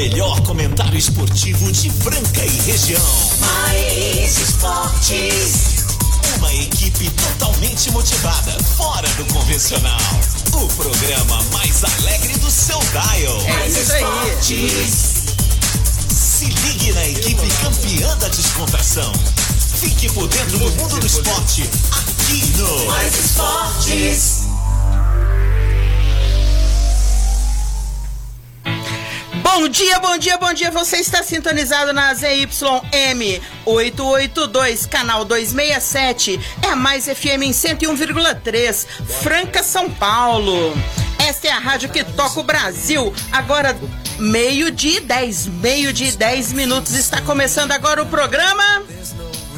melhor comentário esportivo de Franca e região. Mais esportes. Uma equipe totalmente motivada, fora do convencional. O programa mais alegre do seu dial. É mais isso aí. esportes. Se ligue na equipe campeã da descontração. Fique por dentro do mundo do esporte aqui no Mais Esportes. Bom dia, bom dia, bom dia. Você está sintonizado na ZYM 882, canal 267. É a Mais FM em 101,3, Franca, São Paulo. Esta é a rádio que toca o Brasil. Agora, meio-dia e 10, meio-dia e 10 minutos. Está começando agora o programa.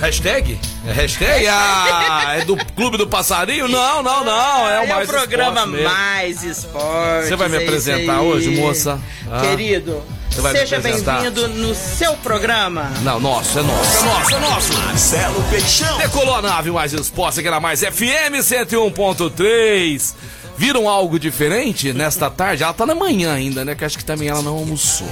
Hashtag? É hashtag? Ah, é do Clube do Passarinho? Não, não, não. É o mais o programa esporte. Mais Esporte. Você vai me é apresentar aí. hoje, moça? Ah. Querido, seja bem-vindo no seu programa. Não, nosso, é nosso, é nosso, é nosso. Marcelo Peixão. Decolou a nave mais exposta que era mais FM 101.3. Viram algo diferente nesta tarde? Ela tá na manhã ainda, né? Que acho que também ela não almoçou.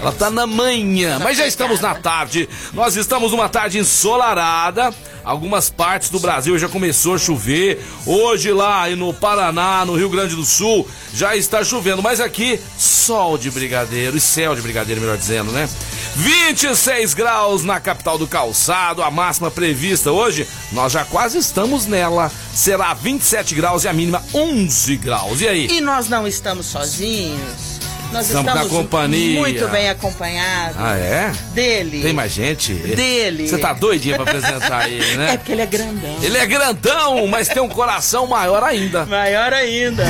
Ela tá na manhã, mas já estamos na tarde. Nós estamos numa tarde ensolarada. Algumas partes do Brasil já começou a chover. Hoje lá no Paraná, no Rio Grande do Sul, já está chovendo. Mas aqui, sol de brigadeiro e céu de brigadeiro, melhor dizendo, né? 26 graus na capital do calçado, a máxima prevista hoje, nós já quase estamos nela. Será 27 graus e a mínima 11 graus. E aí? E nós não estamos sozinhos. Nós Estamos estamos, na companhia. muito bem acompanhados Ah, é? dele. Tem mais gente? Dele. Você tá doidinha pra apresentar ele, É né? porque ele é grandão. Ele é grandão, mas tem um coração maior ainda. Maior ainda.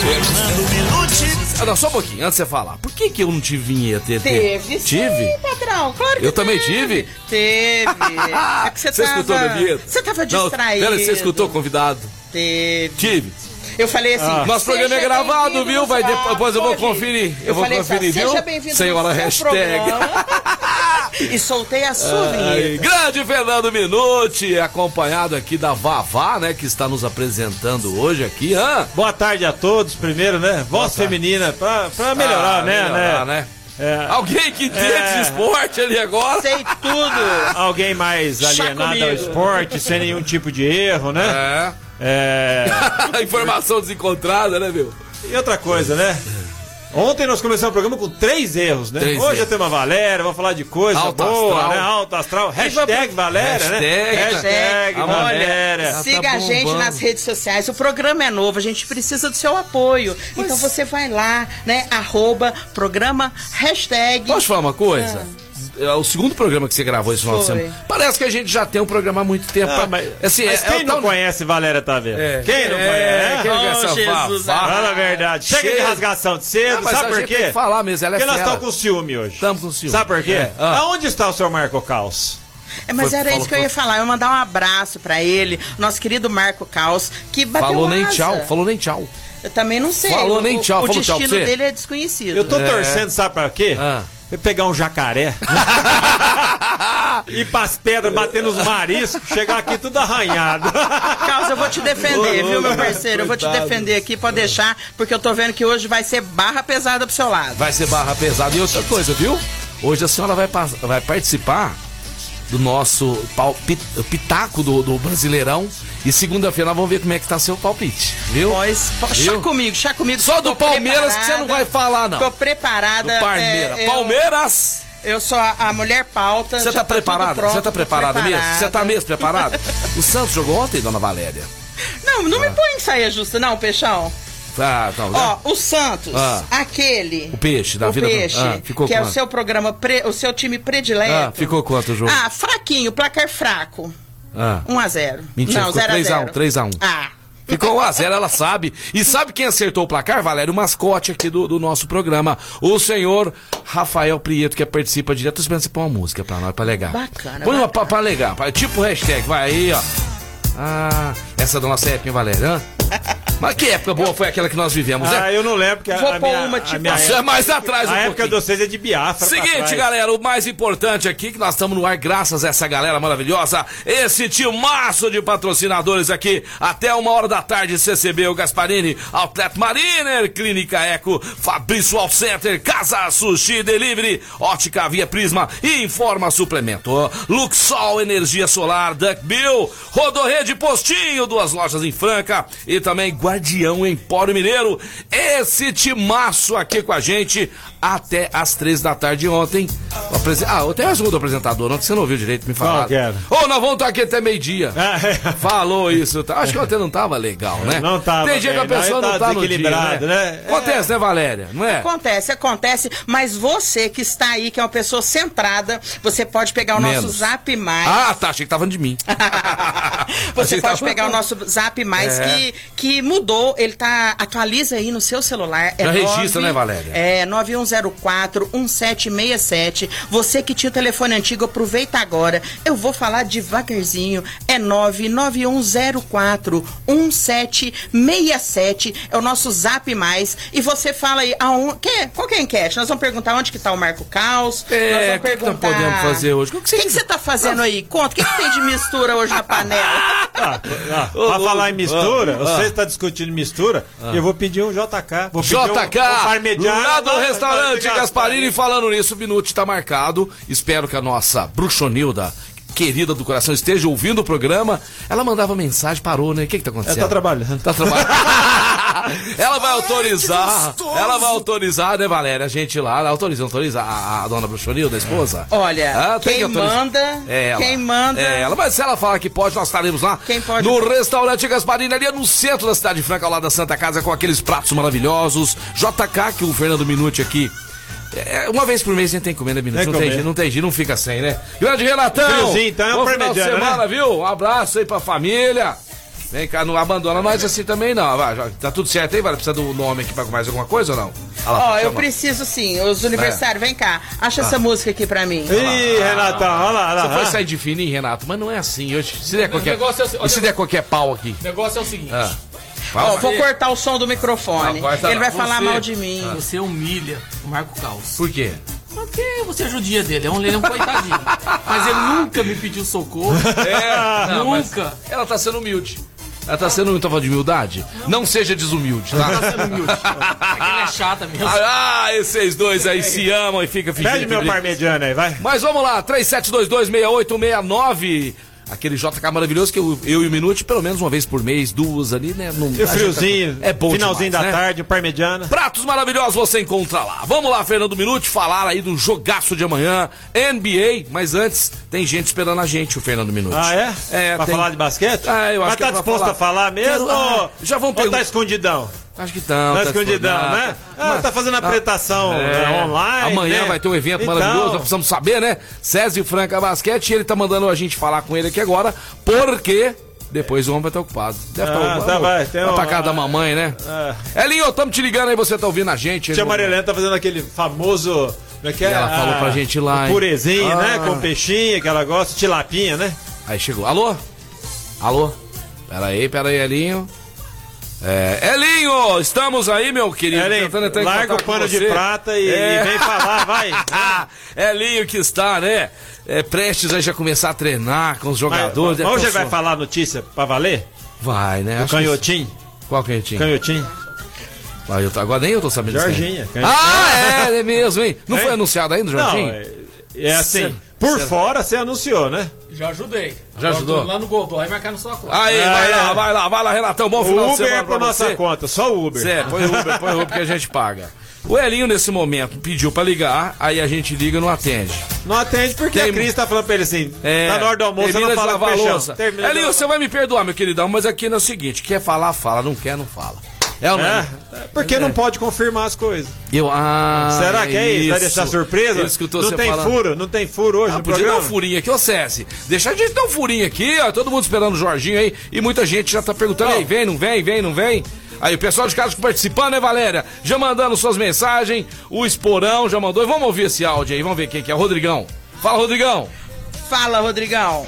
Fernando Minuti. Ah, não, só um pouquinho, antes de você falar. Por que que eu não tive vinheta? Teve, Tive? sim, patrão. Claro que Eu também teve. tive? Teve. É que você, Você tava... escutou minha vinheta? Você tava Não, distraído. Pera, você escutou, convidado? Teve. Tive. Eu falei assim. Nosso programa é "Seja gravado, viu? Vai de- Ah, depois eu vou conferir. Eu vou falei assim, conferir, viu? Seja bem-vindo Senhora hashtag. programa." e soltei a sua Ai, grande Fernando Minuti, acompanhado aqui da Vavá, né? Que está nos apresentando hoje aqui. Hã? Boa tarde a todos, primeiro, né? Voz feminina, pra, pra melhorar, Ah, né? melhorar, né? né? É, Alguém que entende É. esporte ali agora. Sei tudo. alguém mais alienado ao esporte, sem nenhum tipo de erro, né? É. É, Informação desencontrada, né, meu? E outra coisa, né? Ontem nós começamos o programa com três erros, né? Três Hoje erros. tem uma Valéria, vamos falar de coisa Alto boa, astral. né? Alto astral. Hashtag Valéria, né? Hashtag. Hashtag Valéria. mulher. Siga tá a gente nas redes sociais. O programa é novo, a gente precisa do seu apoio. Então você vai lá, né? Arroba programa hashtag. Posso falar uma coisa? É o segundo programa que você gravou esse final de Foi. semana. Parece que a gente já tem um programa há muito tempo. Ah, pra- mas, assim, mas é- quem é o não tal- conhece Valéria Taveira? É. Quem não É, conhece? quem Oh, conhece a Jesus amado. Fala a verdade. Chega de rasgação de cedo, Não, mas sabe por quê? falar mesmo, ela é Porque nós estamos com ciúme hoje. Tamo com ciúme. Sabe por quê? É, ah. Aonde está o seu Marco Caos? É, mas Foi- era falou- isso que eu ia falar. Eu ia mandar um abraço pra ele, nosso querido Marco Caos, que bateu Falou nem asa. tchau, falou nem tchau. Eu também não sei. Falou O- nem tchau, O, falou tchau destino você? dele é desconhecido. Eu tô É. torcendo, sabe pra quê? Ah. Pegar um jacaré. Ir pras pedras, bater nos mariscos, chegar aqui tudo arranhado. Caos, eu vou te defender, Ô, viu, meu parceiro? Eu vou te coitado. defender aqui, pode deixar, porque eu tô vendo que hoje vai ser barra pesada pro seu lado. Vai ser barra pesada. E outra coisa, viu? Hoje a senhora vai, vai participar do nosso pitaco do, do Brasileirão. E segunda-feira nós vamos ver como é que tá seu palpite, viu? Pois, chá Viu? comigo, chá comigo. Só do Palmeiras que você não vai falar, não. Tô preparada. Do Palmeiras. é, eu- Palmeiras! Eu sou a, a mulher pauta. Você tá preparada? Você tá preparada mesmo? preparada. Você tá mesmo preparada? o Santos jogou ontem, dona Valéria. Não, não me põe em saia justa, não, Peixão. Ah, tá. Ó, o Santos, Ah. aquele. O peixe da o vida. peixe, Ah, ficou que é o quanto? seu programa, pre- o seu time predileto. Ah, ficou quanto o jogo? Ah, fraquinho, placar fraco. Ah. 1 a 0 Mentira, Não, ficou 0 a 3 a 1, 0 3 a 1. Ah. Ficou 1x0, ela sabe. E sabe quem acertou o placar, Valério? O mascote aqui do, do nosso programa. O senhor Rafael Prieto, que participa direto. Tô esperando você pôr uma música pra nós, pra legal. Bacana, Põe uma pra, pra legal. tipo hashtag, vai aí, ó. Ah, essa é da nossa época, hein, Valério? Mas que época boa foi aquela que nós vivemos, né? Ah, eu não lembro, porque a, Vou a pôr minha, uma, tipo, é mais atrás um a época de vocês é de Biafra. Seguinte, galera, o mais importante aqui, que nós estamos no ar graças a essa galera maravilhosa, esse timaço de patrocinadores aqui, até uma hora da tarde, CCB, o Gasparini, Outlet Mariner, Clínica Eco, Fabrício All Center, Casa Sushi Delivery, Ótica Via Prisma e Informa Suplemento, Luxol Energia Solar, Duck Bill, Rodorrede Postinho, duas lojas em Franca e também Guardião Empório Mineiro, esse timaço aqui com a gente até as três da tarde ontem. O apresen- Ah, tem mais um do apresentador, não, que você não ouviu direito me falar. Era? Ô, nós vamos estar aqui até meio-dia. É. Falou isso. tá? Acho que ontem não tava legal, né? Não tava Tem dia que a pessoa não, não tá tá no dia, né? né? Acontece, né, Valéria? Não é? Acontece, acontece, mas você que está aí, que é uma pessoa centrada, você pode pegar o nosso Menos. Zap Mais. Ah, tá. Achei que tava de mim. Você pode tava- pegar o nosso Zap Mais É. que, que mudou, ele tá atualiza aí no seu celular. É Já registra, né, Valéria? É 9104 1767. Você que tinha o telefone antigo, aproveita agora. Eu vou falar devagarzinho. É 99104 1767. É o nosso Zap Mais e você fala aí aonde, que, qual que é a enquete? Nós vamos perguntar onde que tá o Marco Caos. É, nós o vamos que que nós podemos fazer hoje? O que que você- que, que você tá fazendo aí? Conta, o que, que tem de mistura hoje na panela? Ah, ah, Ô, pra falar em mistura, ah, você está discutindo mistura, eu vou pedir um JK. Vou pedir JK, um, um parmegiana. lá do Ah, restaurante Gasparini. Gasparini, falando nisso, o minuto tá marcado. Espero que a nossa bruxonilda, querida do coração, esteja ouvindo o programa. Ela mandava mensagem, parou, né? O que que tá acontecendo? Ela tá trabalhando. Tá trabalhando. ela vai autorizar, ela vai autorizar, né, Valéria? A gente lá, ela autoriza, autoriza a, a dona bruxonilda, a esposa? Olha, Ah, tem quem que manda, É ela. quem manda. É ela, mas se ela falar que pode, nós estaremos lá. Quem pode- No restaurante Gasparini, ali no centro da cidade franca, ao lado da Santa Casa, com aqueles pratos maravilhosos. JK, que o Fernando Minuti aqui. É, uma vez por mês a gente tem que comer, né? Tem Não tem, jeito, não tem jeito, não fica sem, né? Grande Renatão! Friozinho, então é um final de parmegiana, semana, viu? Um abraço aí pra família. Vem cá, não abandona nós assim também, não. Vai, já- tá tudo certo aí, vai? Precisa do nome aqui pra mais alguma coisa ou não? Ó, eu chama. preciso sim, os universitários, vem cá, acha essa música aqui pra mim. Ih, Renatão, olha lá, olha lá. Você foi ah. sair de fininho, Renato, mas não é assim. Hoje, se der qualquer, é se der qualquer pau aqui? O negócio é o seguinte. Ah. Ó, vou cortar o som do microfone. Não, corta Ele não. vai falar Você- mal de mim. Você humilha o Marco Caos. Por quê? Porque você judia dele, é um, ele é um coitadinho. Mas ele nunca me pediu socorro. É, não, mas nunca. ela tá sendo humilde. Ela tá sendo tá falando de humildade? Não seja desumilde, tá? Tá sendo humilde. É que ele é chata mesmo. Ah, esses dois aí se amam e fica fingindo. Pede que meu briga. parmegiana aí, vai. Mas vamos lá, 37226869. Aquele JK maravilhoso que eu, eu e o Minute, pelo menos uma vez por mês, duas ali, né? Não, E friozinho, É bom finalzinho demais, da né? tarde, parmegiana. Pratos maravilhosos você encontra lá. Vamos lá, Fernando Minuti, falar aí do jogaço de amanhã, NBA. Mas antes, tem gente esperando a gente, o Fernando Minuti. Ah, é? É, Pra tem- falar de basquete? Ah, eu acho Mas que tá é disposto falar. a falar mesmo? Quero- ah, já vão ou tá escondidão? Acho que estão. Tá escondidão, né? Ah, tá fazendo apresentação né, online. Amanhã né? vai ter um evento Então, maravilhoso, nós precisamos saber, né? César Franca Basquete, e ele tá mandando a gente falar com ele aqui agora, porque depois o homem vai estar ocupado. Deve Ah, estar ocupado. tá, vai, tem vai pra um- casa da mamãe, né? Elinho, tamo te ligando aí, você tá ouvindo a gente. Tia Marilena tá fazendo aquele famoso. Como é que é? Ela falou Ah, pra gente ir lá? Purezinho, Ah. né? Com peixinho que ela gosta, tilapinha, né? Aí chegou. Alô? Alô? Pera aí, pera aí, Elinho. É, Elinho, estamos aí, meu querido. Em larga o pano de prata e, É. e vem falar, vai. Ah, Elinho que está, né? É, prestes a já começar a treinar com os jogadores. Mas, é hoje vai falar a notícia pra valer? Vai, né? O Acho que- canhotinho? Qual canhotinho? Canhotinho? Ah, eu tô- Agora nem eu tô sabendo disso. Jorginha. canhotinho. Ah, é, é mesmo, hein? Não Hein? foi anunciado ainda, Não, Jorginho? é, é assim. Cê- Por cê- fora você anunciou, né? Já ajudei. Já Agora ajudou? Lá no Goldó, vai marcar na sua conta. Aí, Ah, vai é. lá, vai lá, vai lá, Renatão. Bom final O de Uber semana é por pra nossa você. conta, só o Uber. Zé, põe Uber, põe Uber que a gente paga. O Elinho, nesse momento, pediu pra ligar, aí a gente liga e não atende. Não atende porque Tem- a Cris tá falando pra ele assim, É, tá na hora do almoço, não de fala com de Elinho, você vai me perdoar, meu queridão, mas aqui é o seguinte, quer falar, fala, não quer, não fala. É ou não é? É, porque não pode confirmar as coisas. Eu, ah, Será que é isso? Vai deixar surpresa? Ele escutou não você tem falando. furo, não tem furo hoje Ah, no podia dar programa? um furinho aqui, ô César. Deixa a gente dar um furinho aqui, ó. Todo mundo esperando o Jorginho aí. E muita gente já tá perguntando aí, vem, não vem, vem, não vem. Aí o pessoal de casa participando, né, Valéria? Já mandando suas mensagens. O Esporão já mandou. E vamos ouvir esse áudio aí, vamos ver quem que é. O Rodrigão. Fala, Rodrigão. Fala, Rodrigão.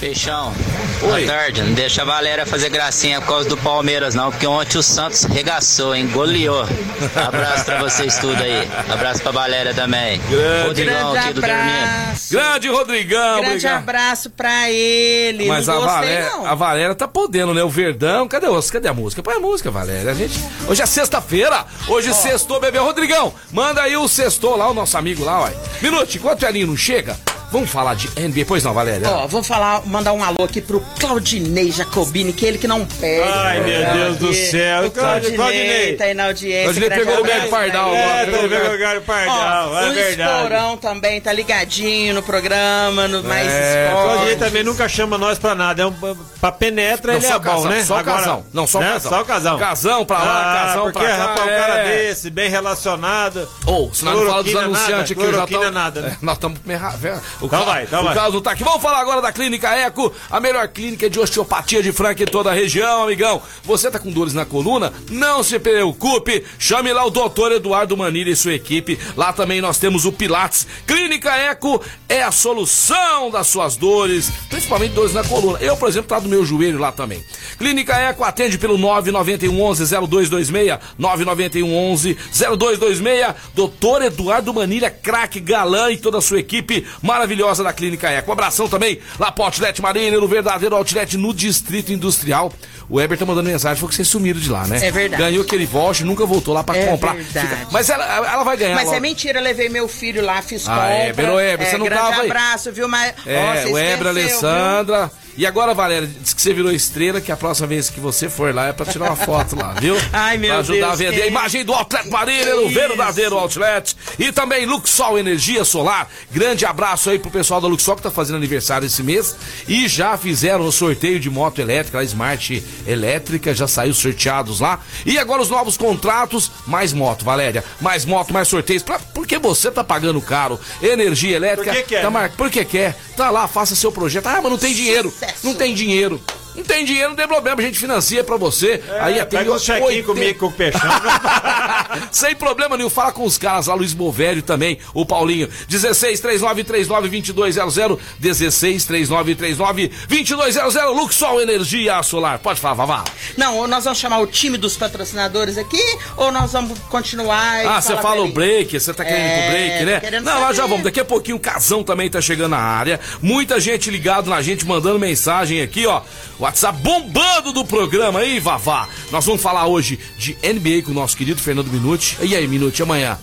Peixão, Oi. Boa tarde. Não deixa a Valéria fazer gracinha por causa do Palmeiras, não, porque ontem o Santos regaçou, hein? Goleou. Abraço pra vocês tudo aí. Abraço pra Valéria também. Grande. Rodrigão Grande aqui do Dorminho. Grande Rodrigão, Grande obrigado. abraço pra ele. Mas não a gostei, Valéria, não. a Valéria tá podendo, né? O Verdão, cadê, os, cadê a música? Põe a música, Valéria. A gente, hoje é sexta-feira, hoje sextou, bebê. Rodrigão, manda aí o sextou lá, o nosso amigo lá, ó. Minuto, enquanto o Elinho não chega, vamos falar de NBA. Pois não, Valéria? Ó, vou falar, mandar um alô aqui pro Claudinei Jacobini, que é ele que não perde. Ai, meu programa Deus do céu. O Claudinei, Claudinei. tá aí na audiência. Claudinei pegou o lugar Pardal ele. É, tá vendo o Gário Pardal, Ó, é o verdade. Esporão também tá ligadinho no programa, no Mais É, Esporte. Claudinei também nunca chama nós pra nada. É um, pra penetra, Não, ele só é bom, casão, né? só Agora- casão. Não, só né? casão. Só casão. Casão pra lá, Ah, casão porque, pra cá. rapaz, um cara é. desse, bem relacionado. Ou, se nós não falamos dos Cloroquina anunciantes aqui, nada, né? É, nós estamos ra- velho. O, Então vai, então o vai. caso tá aqui. Vamos falar agora da Clínica Eco, a melhor clínica de osteopatia de Franca em toda a região, amigão. Você tá com dores na coluna? Não se preocupe. Chame lá o doutor Eduardo Manilha e sua equipe. Lá também nós temos o Pilates. Clínica Eco é a solução das suas dores, principalmente dores na coluna. Eu, por exemplo, tá do meu joelho lá também. Clínica Eco atende pelo 991 11 0226, 991 11 0226. Doutor Eduardo Manilha, craque galã e toda a sua equipe maravilhosa da Clínica Eco. Um abração também lá pro Outlet Marina, no verdadeiro Outlet no Distrito Industrial. O Eber tá mandando mensagem, falou que vocês sumiram de lá, né? É verdade. Ganhou aquele voucher, nunca voltou lá pra É comprar. verdade. Mas ela, ela vai ganhar. Mas logo. é mentira, eu levei meu filho lá, fiz Ah, compra. é, Belo Eber, você não grande tava aí. abraço, viu? Mas, É, o Eber, esqueceu, Alessandra. E agora, Valéria, disse que você virou estrela, que a próxima vez que você for lá é pra tirar uma foto lá, viu? Ai, meu pra ajudar Deus, a vender que- a imagem do Outlet no Isso. verdadeiro Outlet. E também Luxol Energia Solar. Grande abraço aí pro pessoal da Luxol que tá fazendo aniversário esse mês. E já fizeram o sorteio de moto elétrica, a Smart Elétrica, já saiu sorteados lá. E agora os novos contratos, mais moto, Valéria. Mais moto, mais sorteios. Pra, porque você tá pagando caro. Energia elétrica. Por que quer, Tá né? mar- por que quer? Tá lá, faça seu projeto. Ah, mas não tem dinheiro. Sucesso. Não tem dinheiro. Não tem dinheiro, não tem problema, a gente financia pra você. Aí atende Pega um chequinho 80. comigo com o peixão. Sem problema nenhum, fala com os caras lá, Luiz Bovério também, o Paulinho. 16 39 39 2200, 16 39 39 2200, Luxol Energia Solar. Pode falar, Vavá. Não, ou nós vamos chamar o time dos patrocinadores aqui, ou nós vamos continuar. e Ah, você fala o break, você tá querendo É, break, tô né? querendo Não, nós já saber. vamos. Daqui a pouquinho o Casão também tá chegando na área. Muita gente ligado na gente, mandando mensagem aqui, ó. WhatsApp bombando do programa aí, Vavá. Nós vamos falar hoje de NBA com o nosso querido Fernando Minuti. E aí, Minuti, amanhã?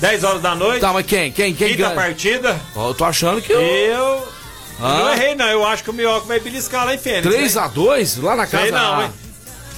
10 horas da noite. Tá, mas quem? Quem? Quem Quinta ganha? partida. Ó, Eu tô achando que eu... Eu. Ah. Não errei, não. Eu acho que o Minhoca vai beliscar lá em Fênix. 3x2 lá na casa. Sei não, hein?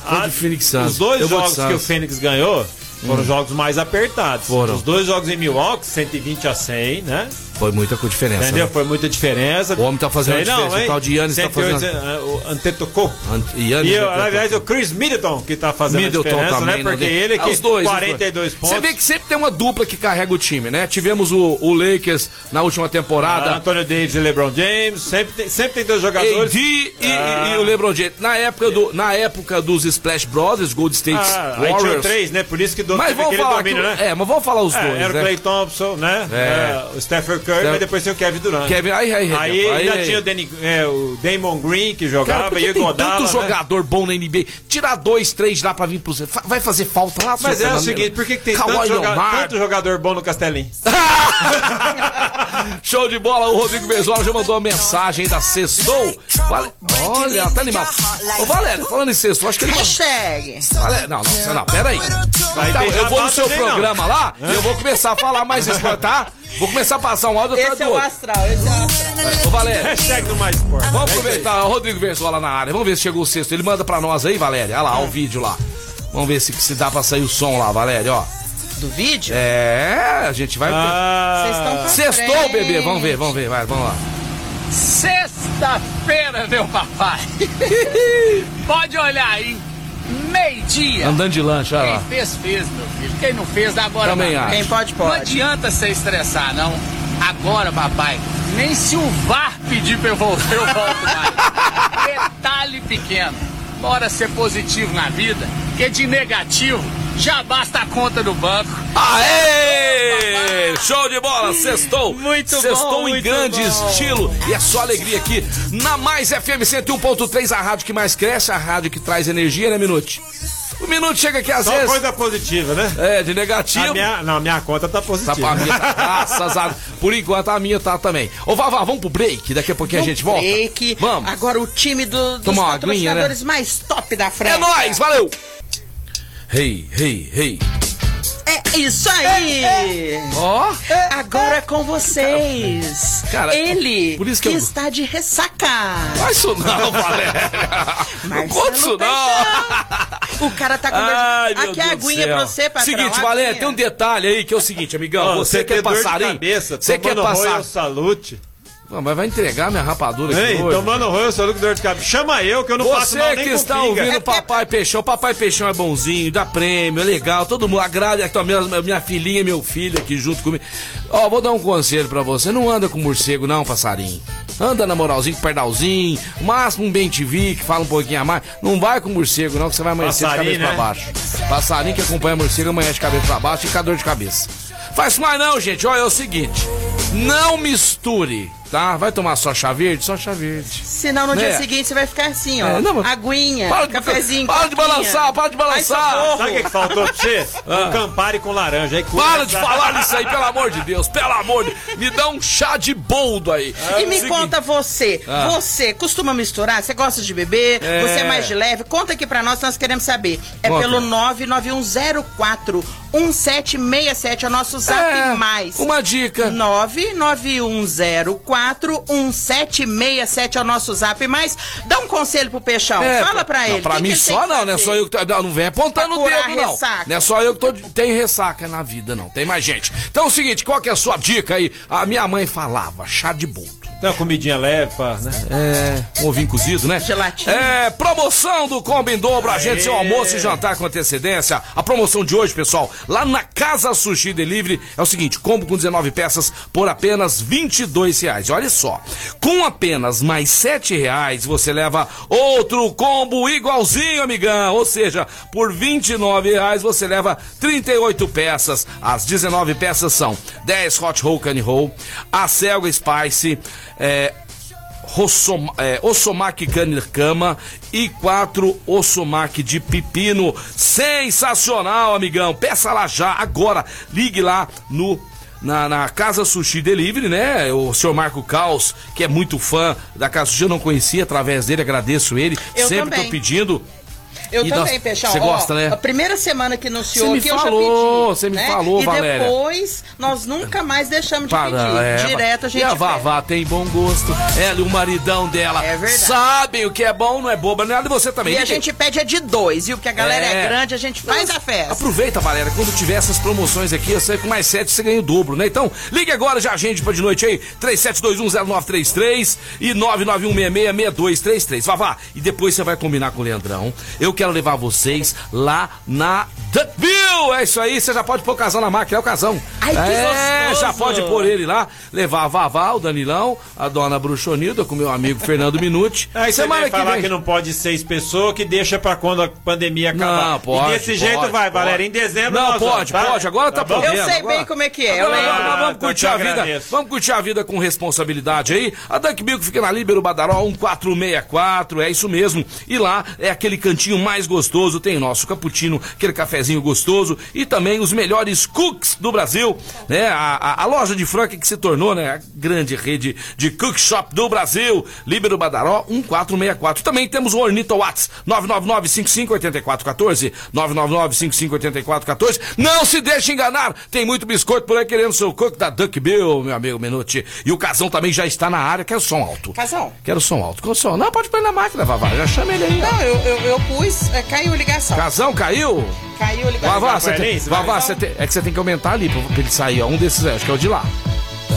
Contra o Phoenix Suns. Os dois Eu jogos que o. Fênix ganhou foram jogos mais apertados. Foram. Os dois jogos em Milwaukee, 120 a 100, né? Foi muita diferença. Entendeu? né? Foi muita diferença. O homem tá fazendo Sei a diferença, o tal de Yannis tá 108, fazendo- eh, O Antetokounmpo. Ant- Yannis E, aliás, o Chris Middleton que tá fazendo Middleton a diferença, também, né? Porque né? ele É, que os dois, os 42 pontos. Você vê que sempre tem uma dupla que carrega o time, né? Tivemos o, o Lakers na última Ah, temporada. Anthony Davis e LeBron James. Sempre tem, sempre tem dois jogadores. AD e, e- Ah. e o LeBron James. Na época, do, na época dos Splash Brothers, Gold State Ah, aí tinha Warriors. três, né? Por isso que do, Mas vamos falar domínio, que, né? É, mas vamos falar os É, dois, era o né? Clay Thompson, né? É. É, o Stephen Curry, Steph- mas depois tinha o Kevin Durant. Kevin, aí, aí, aí, Aí aí, ainda aí. tinha o, Danny, é, o Damon Green que Cara, jogava por e o tem Godala. tanto né? jogador bom na NBA? Tirar dois, três lá pra vir pro... Fa- Vai fazer falta lá, Mas é o seguinte, por que, que tem tanto, joga- tanto jogador bom no Castelinho? Show de bola, o Rodrigo Bezola já mandou uma mensagem da Sextou. Vale... Olha, tá animal. Ô, Valério, falando em Sextou, acho que ele. Hashtag. Valério, não, não, você não, pera aí. Tá, eu vou no seu não. programa lá e eu vou começar a falar mais isso, tá? Vou começar a passar um áudio atrás Esse é do o outro. astral, esse é o astral. Ô, Valério. Hashtag do Mais Esporte. Vamos aproveitar o Rodrigo Versola na área. Vamos ver se chegou o sexto. Ele manda pra nós aí, Valéria. Olha lá, o vídeo lá. Vamos ver se, se dá pra sair o som lá, Valéria, ó. Do vídeo? É, a gente vai. Ah, Sextou, frente. bebê. Vamos ver, vamos ver, vai, vamos lá. Sexta-feira, meu papai. Pode olhar aí. Meio-dia. Andando de lanche, olha Quem lá. fez, fez, meu filho. Quem não fez, dá agora. Também papai. acho. Quem pode, Não pode. adianta você estressar, não. Agora, papai, nem se o VAR pedir pra eu voltar, eu volto mais. Detalhe pequeno. Bora ser positivo na vida, porque de negativo já basta a conta do banco. Aê! Show de bola, sextou. Muito sextou bom, em muito grande bom. estilo. E é só alegria aqui na Mais FM 101.3, a rádio que mais cresce, a rádio que traz energia, né, Minute? O Minuto chega aqui às Só vezes. coisa positiva, né? É, de A negativo. minha, não, a minha conta tá Tá positiva. pra minha, tá, graças a Por enquanto a minha tá também. Ô, Vavá, vamos pro break. Daqui a pouquinho a gente volta. Break. Vamos. Agora o time do, dos Toma uma aguinha, né? patrocinadores mais top da França. É nóis, valeu! Hey, hey, hey. É isso aí! Ó, Agora com vocês. Cara, Ele por isso que eu- está de ressaca. faz isso não, Valéria. Não conta isso não. O cara tá com Ai, Aqui a Deus do aguinha pra você, patrão. Seguinte. Valéria, tem um detalhe aí que é o seguinte, amigão. Ó, você, quer passarinho? cabeça, Você quer passar? Royal Salute. Não, mas vai entregar minha rapadura aqui Ei, hoje. tomando Royal Salute com dor de cabeça. Chama eu que eu não passo mal Você nem que com está pinga. ouvindo É o Papai Peixão, Papai Peixão é bonzinho, dá prêmio, é legal, todo mundo agrada, a minha, minha filhinha e meu filho aqui junto comigo. Ó, vou dar um conselho pra você, não anda com morcego não, passarinho. Anda na moralzinho com pardalzinho, o máximo um bem que fala um pouquinho a mais. Não vai com morcego não, que você vai amanhecer de Passarinho, cabeça pra né? baixo. Passarinho que acompanha morcego amanhece de cabeça pra baixo e fica dor de cabeça. Faz mais não, gente, olha, é o seguinte, não misture, tá? Vai tomar só chá verde? Só chá verde. Senão no Né? dia seguinte você vai ficar assim, ó. É, não, mas- Aguinha, Para de- cafezinho. para de balançar, para de balançar. Sabe o que, faltou pra você? Ah. Um Campari com laranja. Aí Para de falar nisso aí, pelo amor de Deus, pelo amor de Me dá um chá de boldo aí. E me Seguinte, conta você, Ah. você costuma misturar? Você gosta de beber? É. Você é mais de leve? Conta aqui pra nós, nós queremos saber. É Conta. pelo 99104 1767, é o nosso zap É, mais. uma dica. 99104 1767 é o nosso zap mais. Dá um conselho pro Peixão. É, Fala pra não, ele. Pra que mim que só não, não é fazer? só eu que tô, não, vem apontando o dedo, não. ressaca. Não é só eu que tô, tem ressaca na vida, não. Tem mais gente. Então é o seguinte, qual que é a sua dica aí? A minha mãe falava, chá de boldo. Tem uma comidinha leve, pra, né? É, um ovinho cozido, né? Gelatina. É, promoção do Combo em Dobro, a gente, seu almoço e jantar com antecedência. A promoção de hoje, pessoal, lá na Casa Sushi Delivery, é o seguinte, combo com 19 peças por apenas 22 reais. Olha só, com apenas mais 7 reais, você leva outro combo igualzinho, amigão. Ou seja, por 29 reais, você leva 38 peças. As 19 peças são 10 Hot Roll Cane Roll, a Selga Spice, é, Rossoma, é, Ossomac Cama e quatro Ossomac de pepino. Sensacional, amigão. Peça lá já, agora. Ligue lá no. Na, na Casa Sushi Delivery, né? O senhor Marco Caos, que é muito fã da Casa Sushi, eu não conhecia, através dele, agradeço ele. Eu Sempre também. tô pedindo. Eu E também, Peixão. você gosta, né? A primeira semana que anunciou Você me aqui, eu falou, já pedi. você me né? falou, e Valéria. depois, nós nunca mais deixamos de pedir. é, Direto a gente E a. Vavá tem bom gosto. Ela e o maridão dela É verdade. sabem o que é bom, não é boba, nada. E você também. E a gente pede é de dois, viu? Porque a galera é, É. grande, a gente faz a festa. Aproveita, Valéria, quando tiver essas promoções aqui, eu sei que com mais 7 você ganha o dobro, né? Então, ligue agora, já agende pra de noite aí, 37210933 e 991666233. Vavá, e depois você vai combinar com o Leandrão. Eu quero levar vocês lá na Duckville. É isso aí, você já pode pôr o casão na máquina, é o casão. Ai, que é, gostoso. já pode pôr ele lá, levar a Vavá, o Danilão, a dona Bruxonilda, com meu amigo Fernando Minuti. Aí você vai que falar vem. que não pode seis pessoas, que deixa pra quando a pandemia acabar. Não, pode. E desse jeito pode, vai, pode. Valéria. Em dezembro Não, nós pode, vamos, tá? pode. Agora tá, bom? podendo. Eu sei agora- bem como é que é, eu Agora, lembro. nós vamos curtir a vida. agradeço. Vamos curtir a vida com responsabilidade aí. A Duck Bill que fica na Líbero Badaró 1464, é isso mesmo. E lá é aquele cantinho mais gostoso, tem nosso cappuccino, aquele cafezinho gostoso e também os melhores cooks do Brasil, né? A, a- a loja de Franca que se tornou, né, a grande rede de cook shop do Brasil, Líbero Badaró 1464. Também temos o Ornito Watts 999558414, 999558414. Não se deixe enganar, tem muito biscoito por aí querendo seu cook da Duck Bill, meu amigo Minute. E o Casão também já está na área, quero som alto. Casão. Quero som alto. Quero som. Não, pode pôr na máquina, Vavá, já chama ele aí. Não, eu, eu, eu pus, é, caiu a ligação. Casão caiu? Caiu ligação. Vavá, vai você tem, ele? Vavá, você tem- é que você tem que aumentar ali pra, pra ele sair, ó. Um desses, é, acho que é o de lá.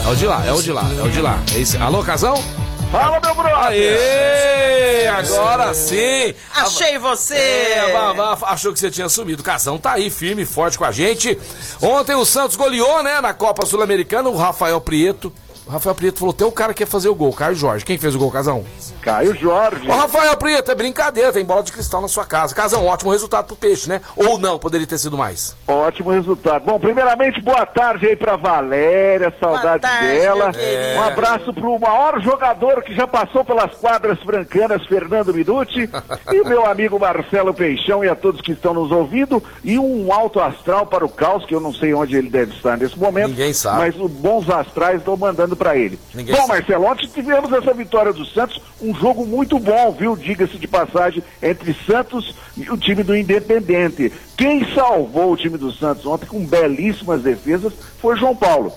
É o de lá, é o de lá, é o de lá. É esse. Alô, Casão? Fala, meu brother! Aê! Agora sim! Achei você! É, Vavá achou que você tinha sumido. O Casão tá aí, firme e forte com a gente. Ontem o Santos goleou, né, na Copa Sul-Americana, o Rafael Prieto. Rafael Prieto falou: tem um cara que quer fazer o gol, Caio Jorge. Quem fez o gol, Casão? Caio Jorge. Ô, Rafael Prieto, é brincadeira, tem bola de cristal na sua casa. Casão, ótimo resultado pro peixe, né? Ou não, poderia ter sido mais. Ótimo resultado. Bom, primeiramente, boa tarde aí pra Valéria, saudade tarde, dela. Um abraço pro maior jogador que já passou pelas quadras francanas, Fernando Minuti, e o meu amigo Marcelo Peixão e a todos que estão nos ouvindo, e um alto astral para o Caos, que eu não sei onde ele deve estar nesse momento. Ninguém sabe. Mas os bons astrais estou mandando para ele. Ninguém bom, sabe. Marcelo, ontem tivemos essa vitória do Santos, um jogo muito bom, viu? Diga-se de passagem, entre Santos e o time do Independente. Quem salvou o time do Santos ontem com belíssimas defesas foi João Paulo.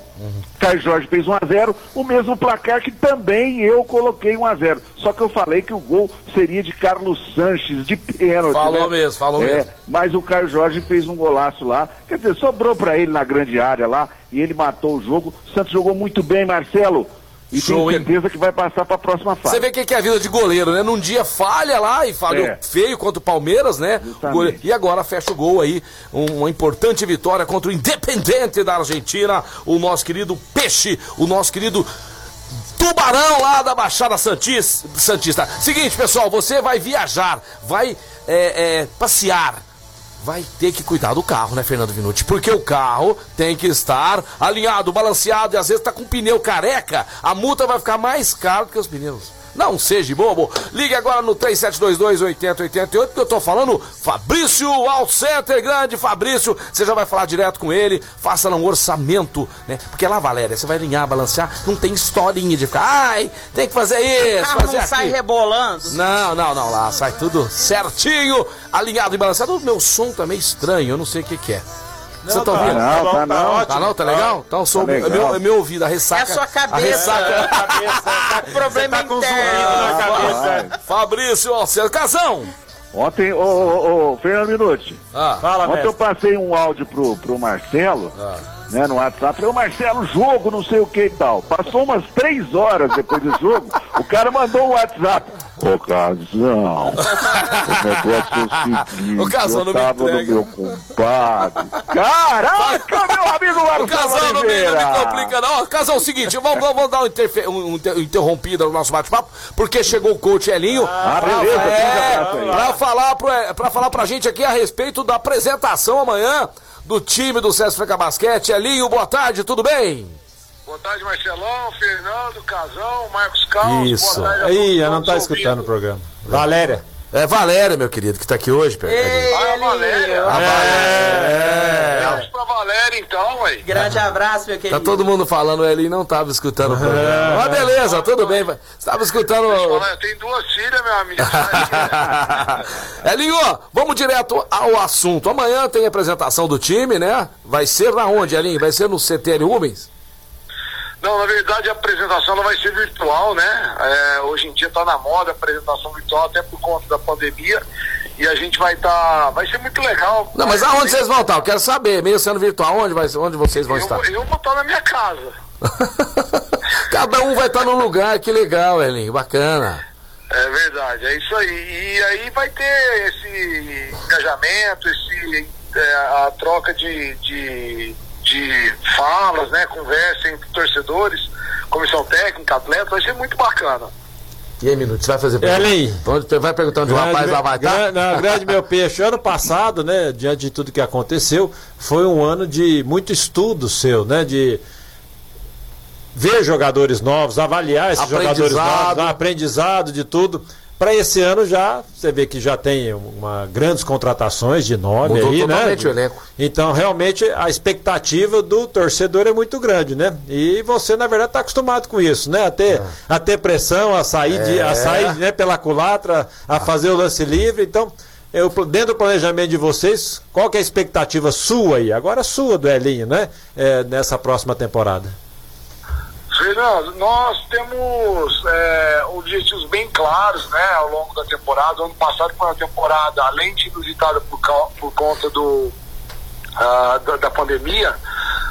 Caio Jorge fez 1 a 0 o mesmo placar que também eu coloquei 1 a 0 Só que eu falei que o gol seria de Carlos Sanches, de pênalti. Falou né? mesmo, falou É, mesmo. Mas o Caio Jorge fez um golaço lá. Quer dizer, sobrou pra ele na grande área lá e ele matou o jogo. O Santos jogou muito bem, Marcelo. E Show, tenho hein? certeza que vai passar pra próxima fase. Você vê o que que é a vida de goleiro, né? Num dia falha lá e falhou É. feio contra o Palmeiras, né? Goleiro- E agora fecha o gol aí. um- uma importante vitória contra o Independente da Argentina. O nosso querido Peixe, o nosso querido Tubarão lá da Baixada Santis- Santista. Seguinte, pessoal, você vai viajar, vai é, é, passear. Vai ter que cuidar do carro, né, Fernando Vinucci? Porque o carro tem que estar alinhado, balanceado e às vezes tá com pneu careca. A multa vai ficar mais cara do que os pneus. Não seja bobo. Ligue agora no 3722-8088 que eu tô falando Fabrício All Center, grande Fabrício. Você já vai falar direto com ele. Faça lá um orçamento, né? Porque lá, Valéria, você vai alinhar, balancear. Não tem historinha de ficar, ai, tem que fazer O isso, carro fazer não sai aquilo. rebolando. Não, não, não, lá sai tudo certinho, alinhado e balançado. O meu som tá meio estranho, eu não sei o que que é. Você tá ouvindo? Não, tá Tá não. ótimo. Tá não? Tá legal? Então, sou, Tá é legal. meu, é meu ouvido, a ressaca. É a sua A cabeça. ressaca. Cabeça, tá, Problema você tá com interno. zumbido na cabeça. Vai. Fabrício Alceu. Casão! Ontem, ô, ô, ô, Fernando Minuti, Ah, Fala, ontem eu mestre. passei um áudio pro, pro Marcelo, Ah. Né, no WhatsApp. Falei, ô Marcelo, jogo, não sei o que e tal. Passou umas três horas depois do jogo, o cara mandou um WhatsApp. Ô, Casão, o negócio é o seguinte, Ô, Casão, não eu me tava no meu compadre. Caraca, meu amigo o Marcelo Casão não me, não me complica, não. Casão, é o seguinte, vamos, vamos, dar um, interfe- um, inter- interrompido no nosso bate-papo, porque chegou o coach Elinho. Ah, beleza, pra, fica é, pra, falar pro, pra falar pra gente aqui a respeito da apresentação amanhã do time do César Franca Basquete. Elinho, boa tarde, tudo bem? Boa tarde, Marcelão, Fernando, Casão, Marcos Carlos. Isso. Boa tarde a Ih, todos ela não tá escutando o programa. Valéria. É Valéria, meu querido, que tá aqui hoje. Pedro. Ei, Ah, Valéria. A Valéria. Vamos Valéria, então, ué. Grande abraço, meu Tá querido. todo mundo falando, o Elinho não tava escutando o programa. Mas beleza, tudo bem. vai. Você tava escutando. Olha, tem duas filhas, meu amigo. Elinho, vamos direto ao assunto. Amanhã tem apresentação do time, né? Vai ser na onde, Elinho? Vai ser no CTN Rubens? Não, na verdade a apresentação ela vai ser virtual, né? É, hoje em dia tá na moda a apresentação virtual, até por conta da pandemia. E a gente vai estar. vai ser muito legal. Não, mas aonde vocês vão estar? Eu quero saber, meio sendo virtual, onde, vai, onde vocês vão eu, estar? eu vou estar na minha casa. Cada um vai estar num lugar, que legal, Elinho, bacana. É verdade, é isso aí. E aí vai ter esse engajamento, esse, é, a troca de, de, de falas, né? Conversa entre torcedores, comissão técnica, atleta, vai ser muito bacana. E aí, Minuto, você vai fazer pergunta? Pra onde- Vai perguntando onde o rapaz lá vai estar? grande, não, grande meu peixe. Ano passado, né, diante de tudo que aconteceu, foi um ano de muito estudo seu, né, de ver jogadores novos, avaliar esses jogadores novos, dar aprendizado de tudo. Para esse ano já, você vê que já tem uma grandes contratações de nome Mudou aí, né? o elenco. Então, realmente, a expectativa do torcedor é muito grande, né? E você, na verdade, está acostumado com isso, né? A ter, a ter pressão, a sair, de, É. a sair né, pela culatra, a fazer o lance livre. Então, eu, dentro do planejamento de vocês, qual que é a expectativa sua aí? Agora sua do Elinho, né? É, nessa próxima temporada. Fernando, nós temos é, objetivos bem claros né, ao longo da temporada. O ano passado foi uma temporada, além de inusitada por, por conta do, ah, da, da pandemia,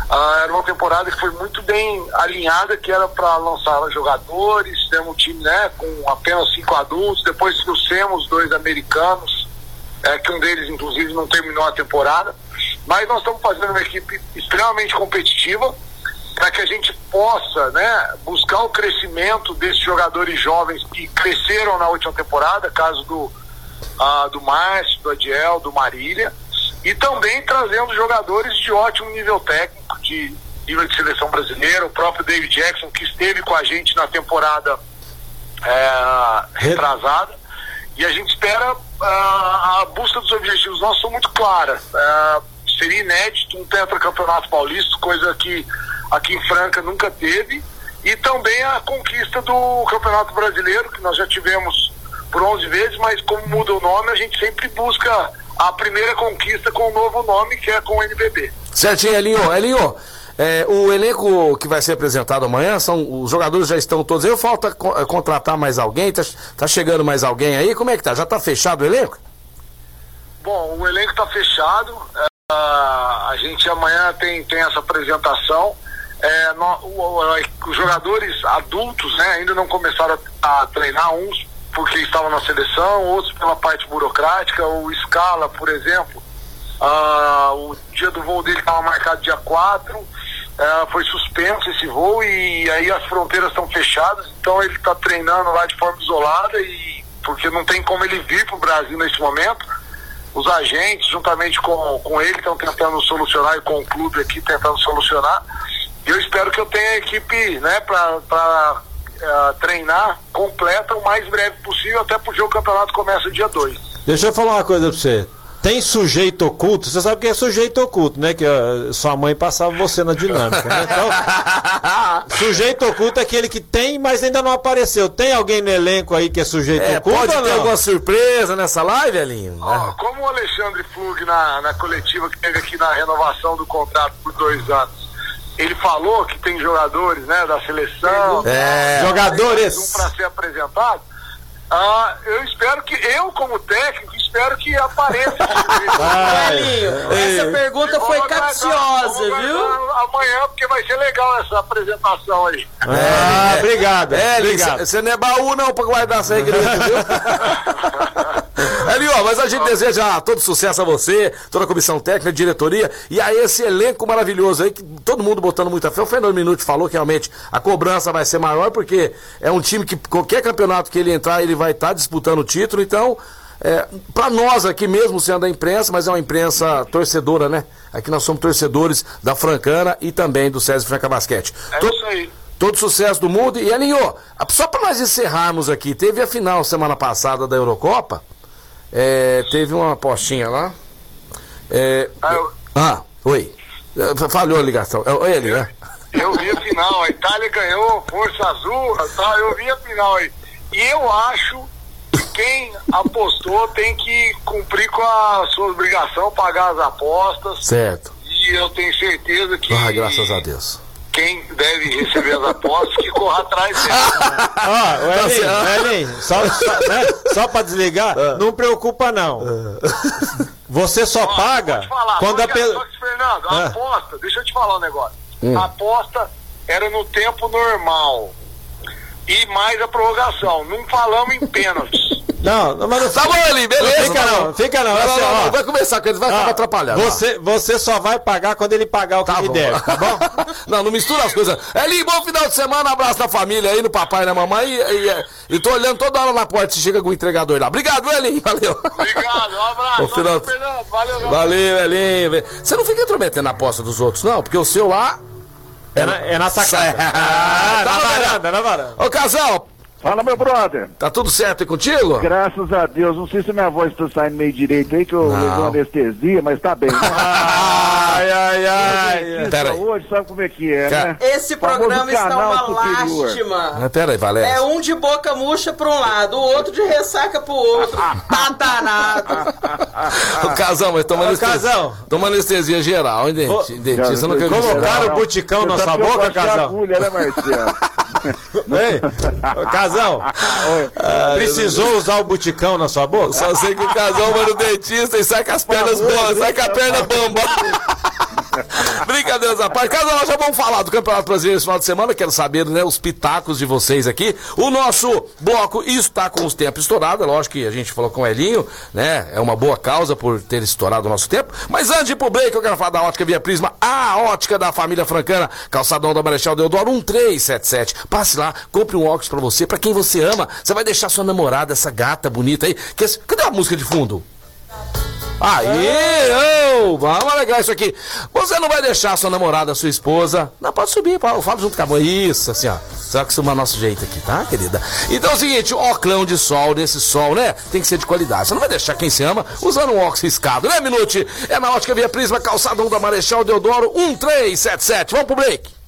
ah, era uma temporada que foi muito bem alinhada, que era para lançar jogadores, temos um time né, com apenas cinco adultos, depois trouxemos dois americanos, é, que um deles inclusive não terminou a temporada, mas nós estamos fazendo uma equipe extremamente competitiva. Para que a gente possa né, buscar o crescimento desses jogadores jovens que cresceram na última temporada, caso do, uh, do Márcio, do Adiel, do Marília, e também trazendo jogadores de ótimo nível técnico, de nível de seleção brasileira, o próprio David Jackson, que esteve com a gente na temporada é, retrasada, e a gente espera uh, a busca dos objetivos nossos muito claras. Uh, seria inédito um tetracampeonato paulista, coisa que aqui em Franca nunca teve, e também a conquista do Campeonato Brasileiro, que nós já tivemos por 11 vezes, mas como muda o nome, a gente sempre busca a primeira conquista com o um novo nome, que é com o NBB. Certinho, Elinho. Elinho, é, o elenco que vai ser apresentado amanhã, são, os jogadores já estão todos aí, falta é, contratar mais alguém? Tá, tá chegando mais alguém aí? Como é que tá? Já tá fechado o elenco? Bom, o elenco tá fechado. A gente amanhã tem, tem essa apresentação. É, no, o, os jogadores adultos né, ainda não começaram a, a, treinar, uns porque estavam na seleção, outros pela parte burocrática. O Scala, por exemplo, uh, o dia do voo dele estava marcado dia 4, uh, é, foi suspenso esse voo e aí as fronteiras estão fechadas, então ele está treinando lá de forma isolada e porque não tem como ele vir para o Brasil nesse momento. Os agentes, juntamente com, com ele, estão tentando solucionar e com o clube aqui tentando solucionar eu espero que eu tenha a equipe né, para uh, é, treinar completa o mais breve possível, até porque o campeonato começa dia 2. Deixa eu falar uma coisa para você. Tem sujeito oculto, você sabe que é sujeito oculto, né? Que uh, sua mãe passava você na dinâmica. Né? Então, sujeito oculto é aquele que tem, mas ainda não apareceu. Tem alguém no elenco aí que é sujeito é, oculto? Pode ter alguma surpresa nessa live, Elinho? Oh, como o Alexandre Flug na, na coletiva que teve aqui na renovação do contrato por dois anos ele falou que tem jogadores né, da seleção, é. jogadores um para ser apresentado. Ah, eu espero que, eu como técnico, espero que apareça. Elinho, essa pergunta foi capciosa, viu? Amanhã, porque vai ser legal essa apresentação aí. Ah, obrigado. É, obrigado. Você não é baú não pra guardar essa igreja, viu? Elinho, mas a gente deseja todo sucesso a você, toda a comissão técnica, diretoria e a esse elenco maravilhoso aí, que todo mundo botando muita fé. O Fernando Minuti falou que realmente a cobrança vai ser maior, porque é um time que qualquer campeonato que ele entrar, ele vai estar tá disputando o título, então. É, para nós aqui mesmo sendo a imprensa, mas é uma imprensa torcedora, né? Aqui nós somos torcedores da Francana e também do César Franca Basquete. É isso aí. Todo sucesso do mundo. E Aninho, só para nós encerrarmos aqui, teve a final semana passada da Eurocopa. É, teve uma apostinha lá. É, ah, eu... ah, oi. É, falhou a ligação. É ele, né? Eu vi a final, a Itália ganhou, Força Azul, tá, eu vi a final aí. E eu acho que quem apostou tem que cumprir com a sua obrigação, pagar as apostas. Certo. E eu tenho certeza que. Ah, graças a Deus quem deve receber as apostas que corra atrás dele. Ó, oh, Elin, só, só, né, só pra desligar, uh. não preocupa não. Uh. Você só Ó, paga falar, quando a pessoa. Fernando, a uh. aposta, deixa eu te falar um negócio. Hum. A aposta era no tempo normal. E mais a prorrogação. Não falamos em pênaltis. Não, mas não Tá bom, ali, beleza. Não fica não, fica não. Não, assim, não, não, vai começar, que ele vai ah, atrapalhar. Você, você só vai pagar quando ele pagar o que tá ele bom. deve, tá bom? não, não mistura as coisas. Eli, bom final de semana, abraço da família aí, no papai e na mamãe. E, e, e tô olhando toda hora na porta se chega com o entregador lá. Obrigado, Eli, valeu. Obrigado, um abraço. Final... Valeu, valeu, Eli. Você não fica intrometendo na aposta dos outros, não, porque o seu lá. É na, é na sacada. ah, tá na varanda, na varanda. Ô, casal, Fala, meu brother. Tá tudo certo aí contigo? Graças a Deus. Não sei se minha voz tá saindo meio direito aí, que eu levei anestesia, mas tá bem. ai, ai, ai. Pera hoje, sabe como é que é, né? Esse programa está uma superior. lástima. Pera aí, Valéria. É um de boca murcha pra um lado, o outro de ressaca pro outro. tá danado. o casal, mas toma anestesia. Casal. Toma anestesia geral, hein, dente? Dentista não quer Colocaram o buticão na sua boca, casal? Agulha, né, Marcelo? Ei, casal, ah, precisou usar o buticão na sua boca? Só sei que o casal vai no dentista e sai com as pernas boas, sai com a perna bamba. Brincadeiras à parte. Casal, nós já vamos falar do Campeonato Brasileiro esse final de semana. Quero saber, né, os pitacos de vocês aqui. O nosso bloco está com os tempos estourados. É lógico que a gente falou com o Elinho, né? É uma boa causa por ter estourado o nosso tempo. Mas antes de ir pro break, eu quero falar da ótica Via Prisma, a ótica da família francana. Calçadão da Marechal Deodoro 1377. Passe lá, compre um óculos pra você, pra quem você ama. Você vai deixar sua namorada, essa gata bonita aí. Que, cadê a música de fundo? Aí, oh, vamos alegar isso aqui. Você não vai deixar sua namorada, sua esposa. Não, pode subir, eu falo junto com a mãe. Isso, assim, ó. Só que isso é o nosso jeito aqui, tá, querida? Então é o seguinte, óculos de sol, desse sol, né? Tem que ser de qualidade. Você não vai deixar quem se ama usando um óculos riscado, né, Minute? É na ótica Via Prisma, calçadão da Marechal Deodoro 1377. Vamos pro break.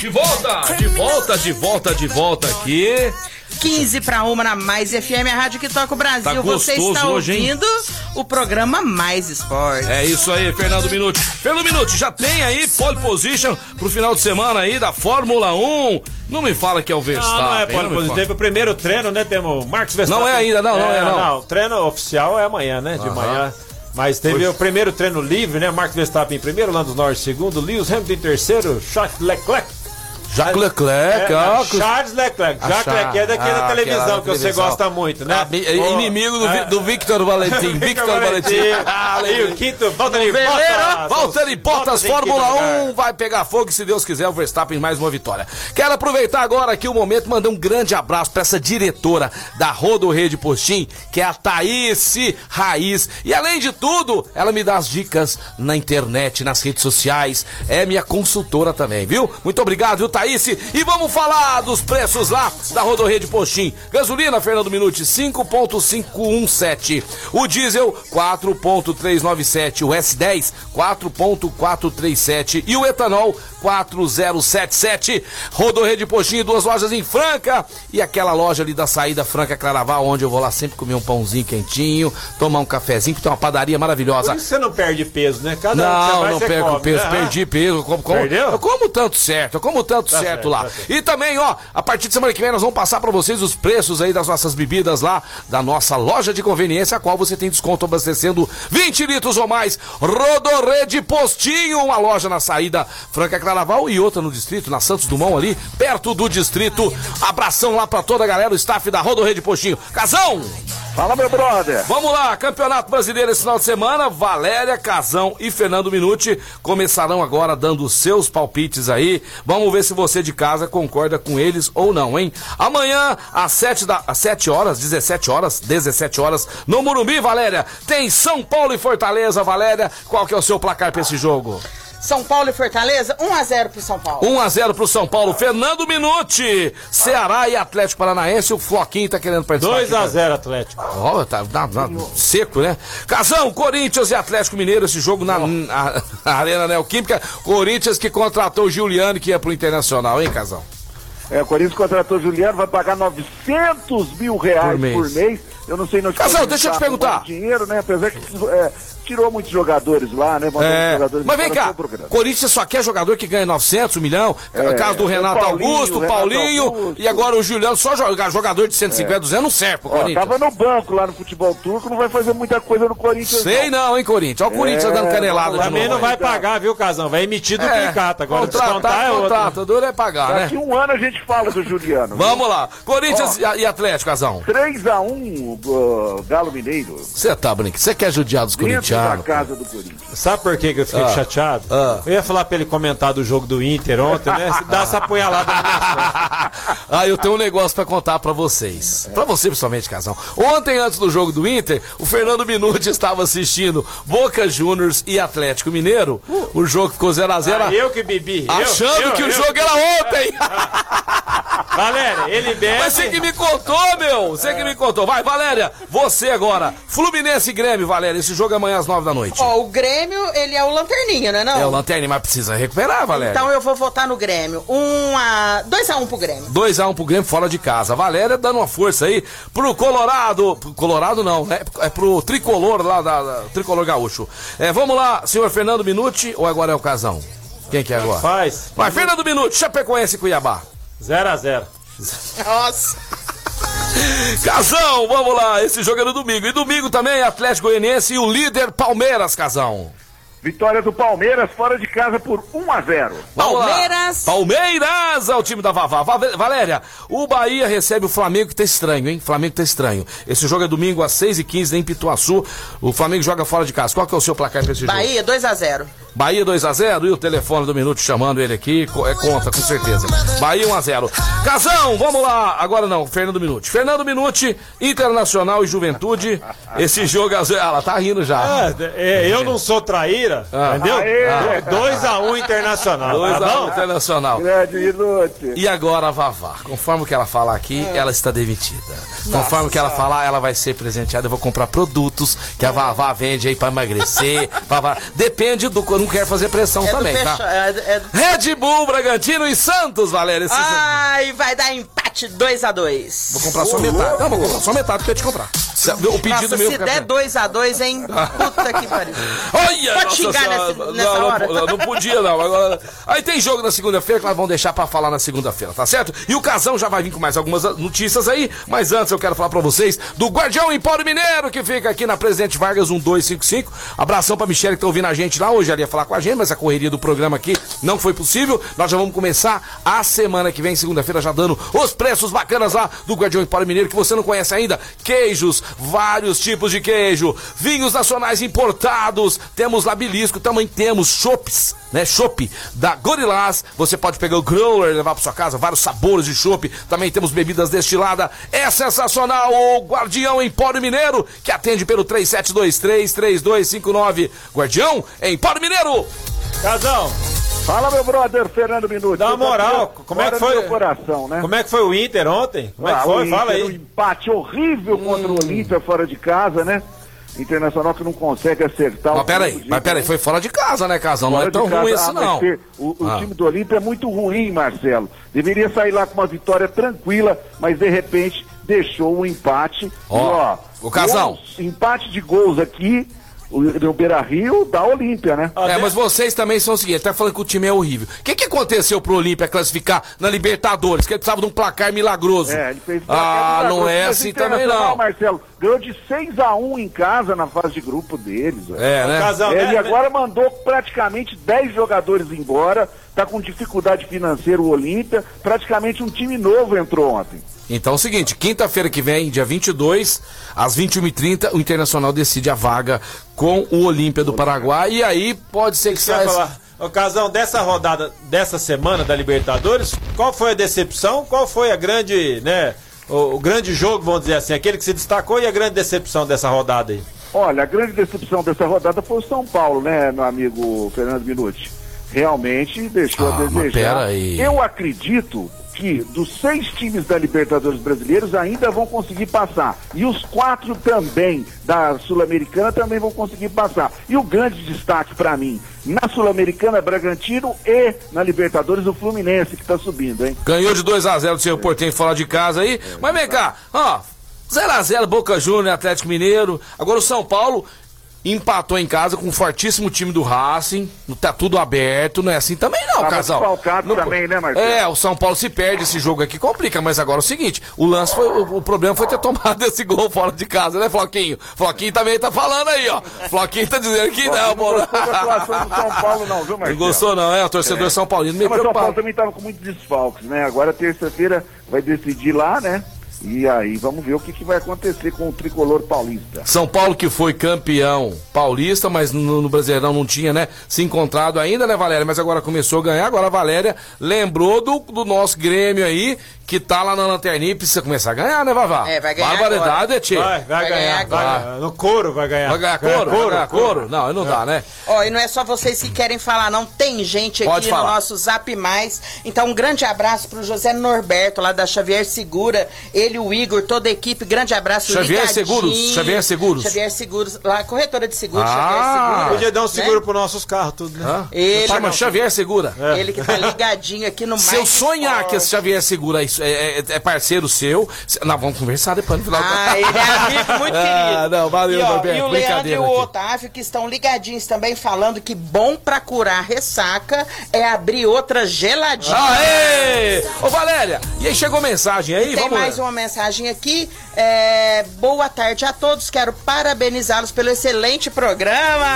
De volta, de volta, de volta, de volta aqui. 15 para uma na Mais FM, a rádio que toca o Brasil. Tá Você está hoje, ouvindo o programa Mais Esporte. É isso aí, Fernando Minuti. Fernando Minuti, já tem aí pole position pro final de semana aí da Fórmula 1. Não me fala que é o Verstappen. Não, não é pole position. Teve o primeiro treino, né? Temos o Marcos Verstappen. Não é ainda, não, não é, é não. não. O treino oficial é amanhã, né? De manhã. Mas teve o primeiro treino livre, né? Marcos Verstappen em primeiro, Lando Norris em segundo, Lewis Hamilton em terceiro, Charles Leclerc Jacques Leclerc, é, ó. Charles Leclerc. Jacques Leclerc é daquela ah, televisão que você gosta muito, né? Ah, inimigo do, é. do Victor Valentim. Victor Valentim. Ah, e o quinto, Valtteri Bottas. Valtteri Bottas, Fórmula 1, vai pegar fogo e se Deus quiser o Verstappen mais uma vitória. Quero aproveitar agora aqui o momento mandar um grande abraço para essa diretora da Rodo Rede Postim, que é a Thaís Raiz. E além de tudo, ela me dá as dicas na internet, nas redes sociais. É minha consultora também, viu? Muito obrigado, viu, Thaís? E vamos falar dos preços lá da Rodorreia de Postim. Gasolina, Fernando Minuti, 5.517. O diesel, 4.397. O S10, 4.437. E o etanol, 4077. Rodorreia de Postim, duas lojas em Franca. E aquela loja ali da saída Franca Claraval, onde eu vou lá sempre comer um pãozinho quentinho, tomar um cafezinho, que tem uma padaria maravilhosa. Por isso você não perde peso, né? Cada não, vai, não perco come, peso, né? perdi peso. Como, como, Perdeu? Eu como tanto certo, eu como tanto certo, certo, lá. Tá certo. E também, ó, a partir de semana que vem nós vamos passar para vocês os preços aí das nossas bebidas lá, da nossa loja de conveniência, a qual você tem desconto abastecendo 20 litros ou mais. Rodorrede Postinho, uma loja na saída Franca Claraval e outra no distrito, na Santos Dumont ali, perto do distrito. Abração lá para toda a galera, o staff da Rodorrede Postinho. Casão! Fala, meu brother. Vamos lá, Campeonato Brasileiro esse final de semana. Valéria, Casão e Fernando Minuti começarão agora dando seus palpites aí. Vamos ver se você de casa concorda com eles ou não, hein? Amanhã, às 7, da, às 7 horas, 17 horas, 17 horas, no Morumbi, Valéria, tem São Paulo e Fortaleza, Valéria. Qual que é o seu placar para esse jogo? São Paulo e Fortaleza, 1x0 pro São Paulo. 1x0 pro São Paulo. Fernando Minuti, Ceará e Atlético Paranaense. O Floquinho tá querendo participar. 2x0 Atlético. Ó, oh, tá, tá, tá, seco, né? Casão, Corinthians e Atlético Mineiro. Esse jogo na, na, na Arena Neoquímica. Corinthians que contratou o Giuliano que ia pro Internacional, hein, Casão? É, o Corinthians contratou o Juliano, vai pagar 900 mil reais por mês. Por mês. Eu não sei... Casão, deixa eu te perguntar. Dinheiro, né? Apesar que é, tirou muitos jogadores lá, né? É. Jogadores Mas vem cá, Corinthians só quer jogador que ganha 900, um milhão. É, caso do Renato Paulinho, Augusto, Renato Paulinho, Augusto. e agora o Juliano, só jogador de 150, é. 200 não serve pro Ó, Corinthians. Tava no banco lá no futebol turco, não vai fazer muita coisa no Corinthians. Sei não, não hein, Corinthians. Olha o Corinthians é, dando canelada de novo. Também não vai pagar, viu, Casão? Vai emitir do é, Agora contratar é outro. duro é pagar, né? Daqui um ano a gente fala do Juliano. Vamos lá. Corinthians e Atlético, Casão. 3x1 uh, Galo Mineiro. Você tá brincando? Você quer judiar dos corintianos? Casa do Corinthians. Sabe por que, que eu fiquei ah. chateado? Ah. Eu ia falar pra ele comentar do jogo do Inter ontem, né? Dá essa apunhalada Ah, eu tenho um negócio pra contar pra vocês. Pra você, principalmente, Casão. Ontem, antes do jogo do Inter, o Fernando Minuti estava assistindo Boca Juniors e Atlético Mineiro. Uh. O jogo ficou 0x0. Ah, eu que bebi. Achando eu, que eu, o jogo era ontem. Valéria, ele bebe. Mas você que me contou, meu. Você que me contou. Vai, Valéria, você agora. Fluminense e Grêmio, Valéria. Esse jogo é amanhã às 9 da noite. Ó, oh, o Grêmio, ele é o lanterninha, né? Não? É o lanterninha, mas precisa recuperar, Valéria. Então eu vou votar no Grêmio. Um a... 2x1 um pro Grêmio. 2x1 um pro Grêmio fora de casa. Valéria dando uma força aí pro Colorado. Colorado não, né? É pro tricolor lá da, da Tricolor Gaúcho. É, vamos lá, senhor Fernando Minuti, ou agora é o Casão? Quem que é agora? Faz. Vai, Fernando Minuti, Chapecoense e Cuiabá. 0x0. Nossa. Casão, vamos lá. Esse jogo é no domingo. E domingo também, Atlético Goianiense e o líder Palmeiras, Casão. Vitória do Palmeiras fora de casa por 1 a 0. Vamos lá. Palmeiras. Palmeiras é o time da Vavá. Va- Valéria, o Bahia recebe o Flamengo que tá estranho, hein? Flamengo tá estranho. Esse jogo é domingo às 6h15 em Pituaçu. O Flamengo joga fora de casa. Qual que é o seu placar pra esse jogo? Bahia 2 a 0 Bahia 2x0 e o telefone do Minuto chamando ele aqui. É conta, com certeza. Bahia 1x0. Casão, vamos lá. Agora não, Fernando Minuti. Fernando Minuti, Internacional e Juventude. Esse jogo, vezes- ela tá rindo já. É, é, eu não sou traíra, Ah. entendeu? Aê! 2x1 internacional. tá 2x1 bom? Internacional. Grande minuto. E agora a Vavá. Conforme o que ela falar aqui, ela está demitida. Conforme o que ela falar, ela vai ser presenteada. Eu vou comprar produtos que a Vavá vende aí pra emagrecer. Vavá. Depende do. Eu não quero fazer pressão É também, tá? é, do- é do- Red Bull, Bragantino e Santos, Valéria. Ai, vai dar empate 2 a 2 Vou comprar só metade. Não, vou comprar só metade que eu ia te comprar. O pedido Nossa, meu. se der 2 a 2 hein? Puta que pariu. Olha, Pode xingar nessa- nessa não, hora. Não, não podia, não. Agora, aí tem jogo na segunda-feira que nós vamos deixar pra falar na segunda-feira, tá certo? E o Casão já vai vir com mais algumas notícias aí, mas antes eu quero falar pra vocês do Guardião Empório Mineiro, que fica aqui na Presidente Vargas 1255. Abração pra Michelle que tá ouvindo a gente lá. Hoje ela ia falar com a gente, mas a correria do programa aqui não foi possível. Nós já vamos começar a semana que vem, segunda-feira, já dando os preços bacanas lá do Guardião Empório Mineiro, que você não conhece ainda. Queijos, vários tipos de queijo, vinhos nacionais importados, temos lá belisco, também temos chopes, né? Chopp da Gorilás. Você pode pegar o growler e levar para sua casa, vários sabores de chopp. Também temos bebidas destiladas. É sensacional o Guardião Empório Mineiro, que atende pelo 3723-3259. Guardião Empório Mineiro. Casão, Fala, meu brother, Fernando Minuto. dá uma moral. Como é que foi? Coração, né? Como é que foi o Inter ontem? Como é que Ah, foi? o Fala Inter, Um aí. empate horrível contra o Olímpia fora de casa, né? Internacional que não consegue acertar Mas o peraí, de- mas peraí, foi fora de casa, né, Casão? Não é tão ruim Ah, mas não. O, o Ah. time do Olímpia é muito ruim, Marcelo. Deveria sair lá com uma vitória tranquila, mas de repente deixou o empate. Ó, E, ó, o Casão. gols- empate de gols aqui, o, Beira Rio, da Olímpia, né? É, mas vocês também são o seguinte, tá falando que o time é horrível. O que, que aconteceu pro Olímpia classificar na Libertadores? Que ele precisava de um placar milagroso. É, ele fez Ah, placar não é milagroso, assim também não. Marcelo, ganhou de 6 a 1 em casa na fase de grupo deles. É, né? Casão, É, né? e agora mandou praticamente 10 jogadores embora, tá com dificuldade financeira o Olímpia, praticamente um time novo entrou ontem. Então é o seguinte, quinta-feira que vem, dia 22, às 21h30, o Internacional decide a vaga com o Olímpia do Paraguai. E aí pode ser que saia... falar. Ô, Casão, dessa rodada, dessa semana da Libertadores, qual foi a decepção? Qual foi a grande, né? O, o grande jogo, vamos dizer assim, aquele que se destacou e a grande decepção dessa rodada aí? Olha, a grande decepção dessa rodada foi o São Paulo, né, meu amigo Fernando Minuti? Realmente deixou Ah, a desejar. Eu acredito que dos seis times da Libertadores brasileiros ainda vão conseguir passar. E os quatro também da Sul-Americana também vão conseguir passar. E o grande destaque para mim, na Sul-Americana, Bragantino e na Libertadores, o Fluminense que tá subindo, hein? Ganhou de 2x0 do seu Portenho fora de casa aí. Mas vem cá, ó. 0x0 Boca Júnior, Atlético Mineiro. Agora o São Paulo empatou em casa com um fortíssimo time do Racing. Tá tudo aberto, não é assim também não, Tava casal. desfalcado Não- também, né, Marcelo? É, o São Paulo se perde esse jogo aqui, complica. Mas agora é o seguinte, o lance foi, o, o problema foi ter tomado esse gol fora de casa, né, Floquinho? Floquinho também tá falando aí, ó. Floquinho tá dizendo que não, Não gostou do São Paulo não, viu, Não gostou não, é? O torcedor São Paulino meio Não, mas São Paulo também estava com muitos desfalques, né? Agora terça-feira vai decidir lá, né? E aí vamos ver o que, que vai acontecer com o tricolor paulista. São Paulo que foi campeão paulista, mas no, no Brasileirão não tinha, né? Se encontrado ainda, né, Valéria? Mas agora começou a ganhar. Agora a Valéria lembrou do, do nosso Grêmio aí, que tá lá na lanterninha e precisa começar a ganhar, né, Vavá? É, vai ganhar Barbaridade, agora. é tchê. Vai, vai, Vai ganhar. ganhar vai. No couro vai ganhar. Vai ganhar couro? Vai ganhar couro? Não, aí não dá, né? Ó, e não é só vocês que querem falar, não. Tem gente Pode aqui no falar. nosso Zap Mais. Então, um grande abraço pro José Norberto, lá da Xavier Segura. Ele, o Igor, toda a equipe. Grande abraço. Xavier ligadinho. Seguros? Xavier Seguros? Xavier Seguros, lá, corretora de seguros, Ah. Xavier Segura. Podia dar um né? seguro pros nossos carros, tudo, né? Hã? Ele- Chama Xavier Segura. Ele que tá ligadinho aqui no Se eu sonhar Esporte. que esse Xavier Segura aí é, é, é parceiro seu. Nós vamos conversar depois no final. Ah, ele é amigo muito querido. Ah, não, valeu, e, ó, Norberto, e o Leandro e o. Otávio que estão ligadinhos também falando que bom pra curar ressaca é abrir outra geladinha. Aê! Ô, Valéria, e aí chegou mensagem aí? Tem Vamos mais lá. uma mensagem aqui. É, boa tarde a todos. Quero parabenizá-los pelo excelente programa.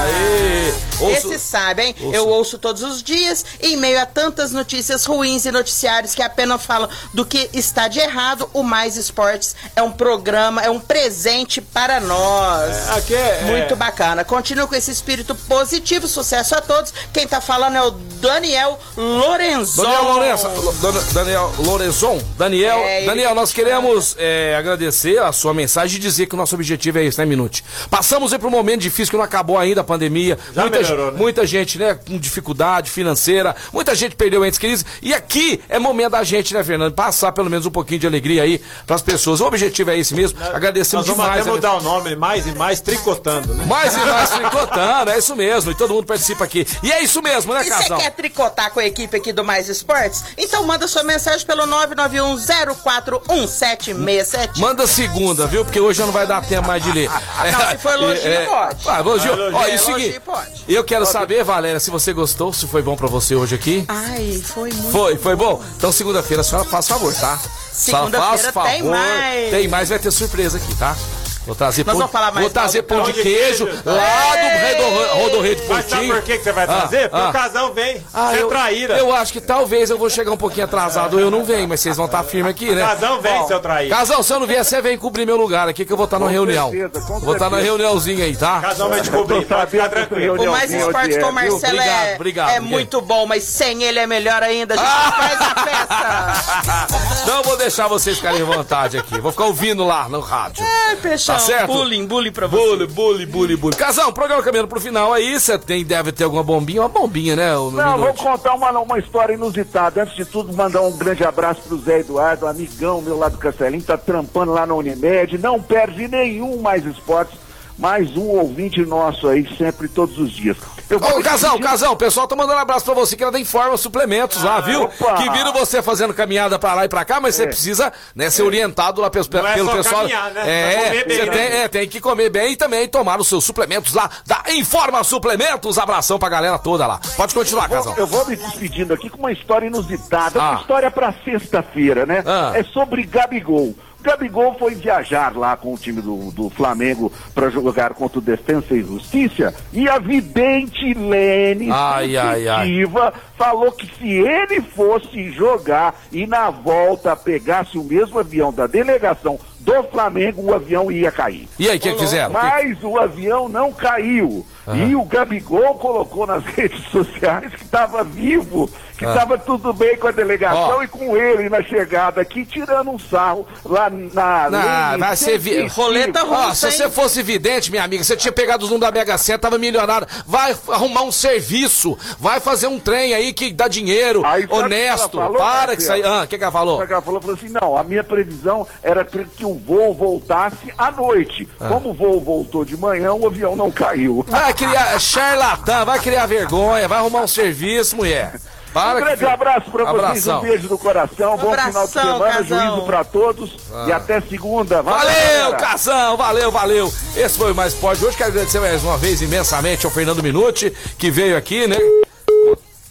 Aê! Ouço- Esse sabe, hein? ouço. Eu ouço todos os dias, em meio a tantas notícias ruins e noticiários que apenas falam do que está de errado. O Mais Esportes é um programa, é um presente para nós. Aqui é. Muito é, bacana. Continua com esse espírito positivo. Sucesso a todos. Quem tá falando é o Daniel Lorenzo. Daniel Lourenço, Lo- Daniel Lorenzon, Daniel, É, Daniel, nós queremos é, agradecer a sua mensagem e dizer que o nosso objetivo é esse, né, Minute? Passamos aí por um momento difícil que não acabou ainda a pandemia. Já muita, melhorou, né? muita gente, né, com dificuldade financeira, muita gente perdeu entes queridos. E aqui é momento da gente, né, Fernando, passar pelo menos um pouquinho de alegria aí pras pessoas. O objetivo é esse mesmo. Agradecemos Nós vamos demais. até né, mudar o nome mais e mais tricotando, né? mais e mais tricotando, é isso mesmo. E todo mundo participa aqui. E é isso mesmo, né, E você casal? quer tricotar com a equipe aqui do Mais Esportes? Então manda sua mensagem pelo 991041767. Manda segunda, viu? Porque hoje não vai dar tempo mais de ler. Não, se for elogio, pode. Ah, elogio. Ah, elogio. Ó, É, e o seguinte, elogio, pode. eu quero saber, Valéria, se você gostou, se foi bom pra você hoje aqui. Ai, foi muito Foi, foi bom? Então segunda-feira a senhora faz favor, tá? Só Segunda-feira faz tem favor. mais. Tem mais, vai ter surpresa aqui, tá? Vou trazer pão, mais vou trazer pão de pão de queijo queijo. lá do Rodorreio de Mas sabe Pontinho. por que, que você vai Ah, trazer? Porque ah. o casal vem. Ah, você eu, traíra. eu acho que talvez eu vou chegar um pouquinho atrasado, eu não venho, mas vocês vão estar firme aqui, né? Casal vem, seu traíra. Casal, se eu não vier, você vem cobrir meu lugar aqui que eu vou estar numa Com reunião. certeza, vou estar na reuniãozinha aí, tá? Casal vai te cobrir, pode ficar tranquilo. O Mais reuniãozinha Esportes onde com é, o Marcelo Obrigado, é, obrigado, é muito bom, mas sem ele é melhor ainda. A gente Ah! faz a festa. Não vou deixar vocês ficarem à vontade aqui. Vou ficar ouvindo lá no rádio. Peixão, Tá certo? bullying, bullying pra você. Bully, bully, bully, bully. Casal, programa caminhando pro final aí. Você tem, deve ter alguma bombinha, uma bombinha, né? o Não, vou contar uma, uma história inusitada. Antes de tudo, mandar um grande abraço pro Zé Eduardo, amigão meu lá do Castelinho, tá trampando lá na Unimed, não perde nenhum mais esportes, mais um ouvinte nosso aí, sempre, todos os dias. Eu Ô, casal, pedir- casal, o pessoal tá mandando um abraço pra você que era da Informa Suplementos lá, viu? opa! Que viram você fazendo caminhada pra lá e pra cá, mas você É. precisa né, ser orientado lá pelo, Não é pelo só pessoal. caminhar, né? É, bem, você né? tem, é, tem que comer bem e também tomar os seus suplementos lá da Informa Suplementos. Abração pra galera toda lá. Pode continuar, casal. Eu vou me despedindo aqui com uma história inusitada, Ah. uma história pra sexta-feira, né? Ah. É sobre Gabigol. Gabigol foi viajar lá com o time do, do Flamengo para jogar contra o Defensa e Justiça e a vidente Lene Ai, ai, ai. sensitiva falou que se ele fosse jogar e na volta pegasse o mesmo avião da delegação do Flamengo, o avião ia cair. E aí, o que, que fizeram? Mas o avião não caiu. E o Gabigol colocou nas redes sociais que estava vivo, que estava tudo bem com a delegação Ah. Ó. e com ele na chegada aqui, tirando um sarro lá na. Ah, lei vai ser vi... 105. Roleta russa, se você fosse vidente, minha amiga, você tinha pegado os números da Mega Sena, tava milionário. Vai arrumar um serviço, vai fazer um trem aí que dá dinheiro, Aí, que honesto. ela falou, Para que isso aí. Ah, o que, que ela falou? Que ela falou, falou assim, não, a minha previsão era que que o voo voltasse à noite. Ah. Como o voo voltou de manhã, o avião não caiu. Vai criar charlatã, vai criar vergonha, vai arrumar um serviço, mulher. Para Um que- grande abraço pra vocês, Abração. um beijo no coração, bom final de Abração, semana, casal. juízo pra todos e até segunda. Valeu, galera. Casão, valeu, valeu. Esse foi o Mais Pode hoje. Quero agradecer mais uma vez imensamente ao Fernando Minuti, que veio aqui, né?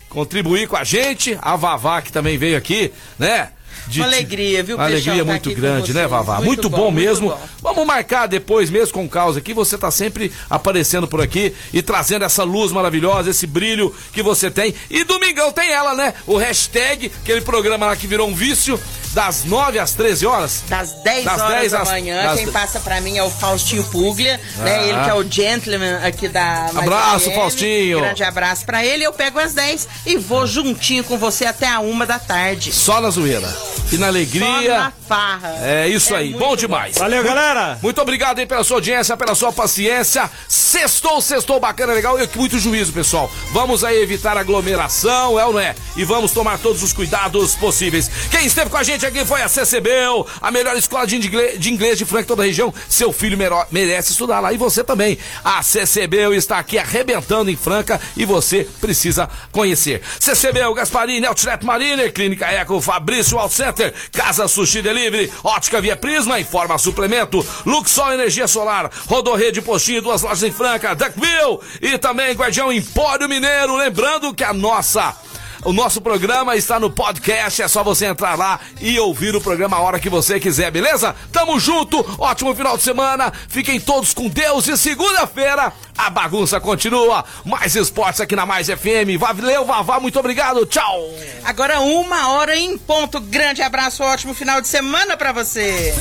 Contribuir com a gente. A Vavá, que também veio aqui, né? De- Uma alegria, viu, Uma alegria tá muito grande, né. Vavá? Muito, Muito bom, bom, muito mesmo. bom. Vamos marcar depois mesmo com causa aqui. Você tá sempre aparecendo por aqui e trazendo essa luz maravilhosa, esse brilho que você tem. E domingão tem ela, né? O hashtag, aquele programa lá que virou um vício, das 9 às 13 horas. Das 10 Das horas 10 da às- manhã, das- quem passa pra mim é o Faustinho Puglia, Ah. né? Ele que é o gentleman aqui da Abraço, FM. Faustinho. Grande abraço pra ele. Eu pego às 10 e vou juntinho com você até a uma da tarde. Só na zoeira. E na Só alegria. na farra. É isso aí, muito bom demais. Valeu, galera! Muito obrigado aí pela sua audiência, pela sua paciência. Sextou, sextou, bacana, legal e com muito juízo, pessoal. Vamos aí evitar aglomeração, é ou não é? E vamos tomar todos os cuidados possíveis. Quem esteve com a gente gente aqui foi a CCBEL, a melhor escola de inglês de, inglês de Franca, toda a região. Seu filho merece estudar lá e você também. A CCBEL está aqui arrebentando em Franca e você precisa conhecer. CCBEL, Gasparini, Outlet Marine, Clínica Eco, Fabrício Alt Center, Casa Sushi Delivery, Ótica Via Prisma, Informa Suplemento, Luxol Energia Solar, Rodorrede Postinho, duas lojas em Franca, Duckville e também Guardião Empório Mineiro. Lembrando que a nossa o nosso programa está no podcast, é só você entrar lá e ouvir o programa a hora que você quiser, beleza? Tamo junto, ótimo final de semana, fiquem todos com Deus e segunda-feira a bagunça continua. Mais esportes aqui na Mais FM. Valeu, Vavá, muito obrigado, tchau. Agora uma hora em ponto. Grande abraço, ótimo final de semana para você.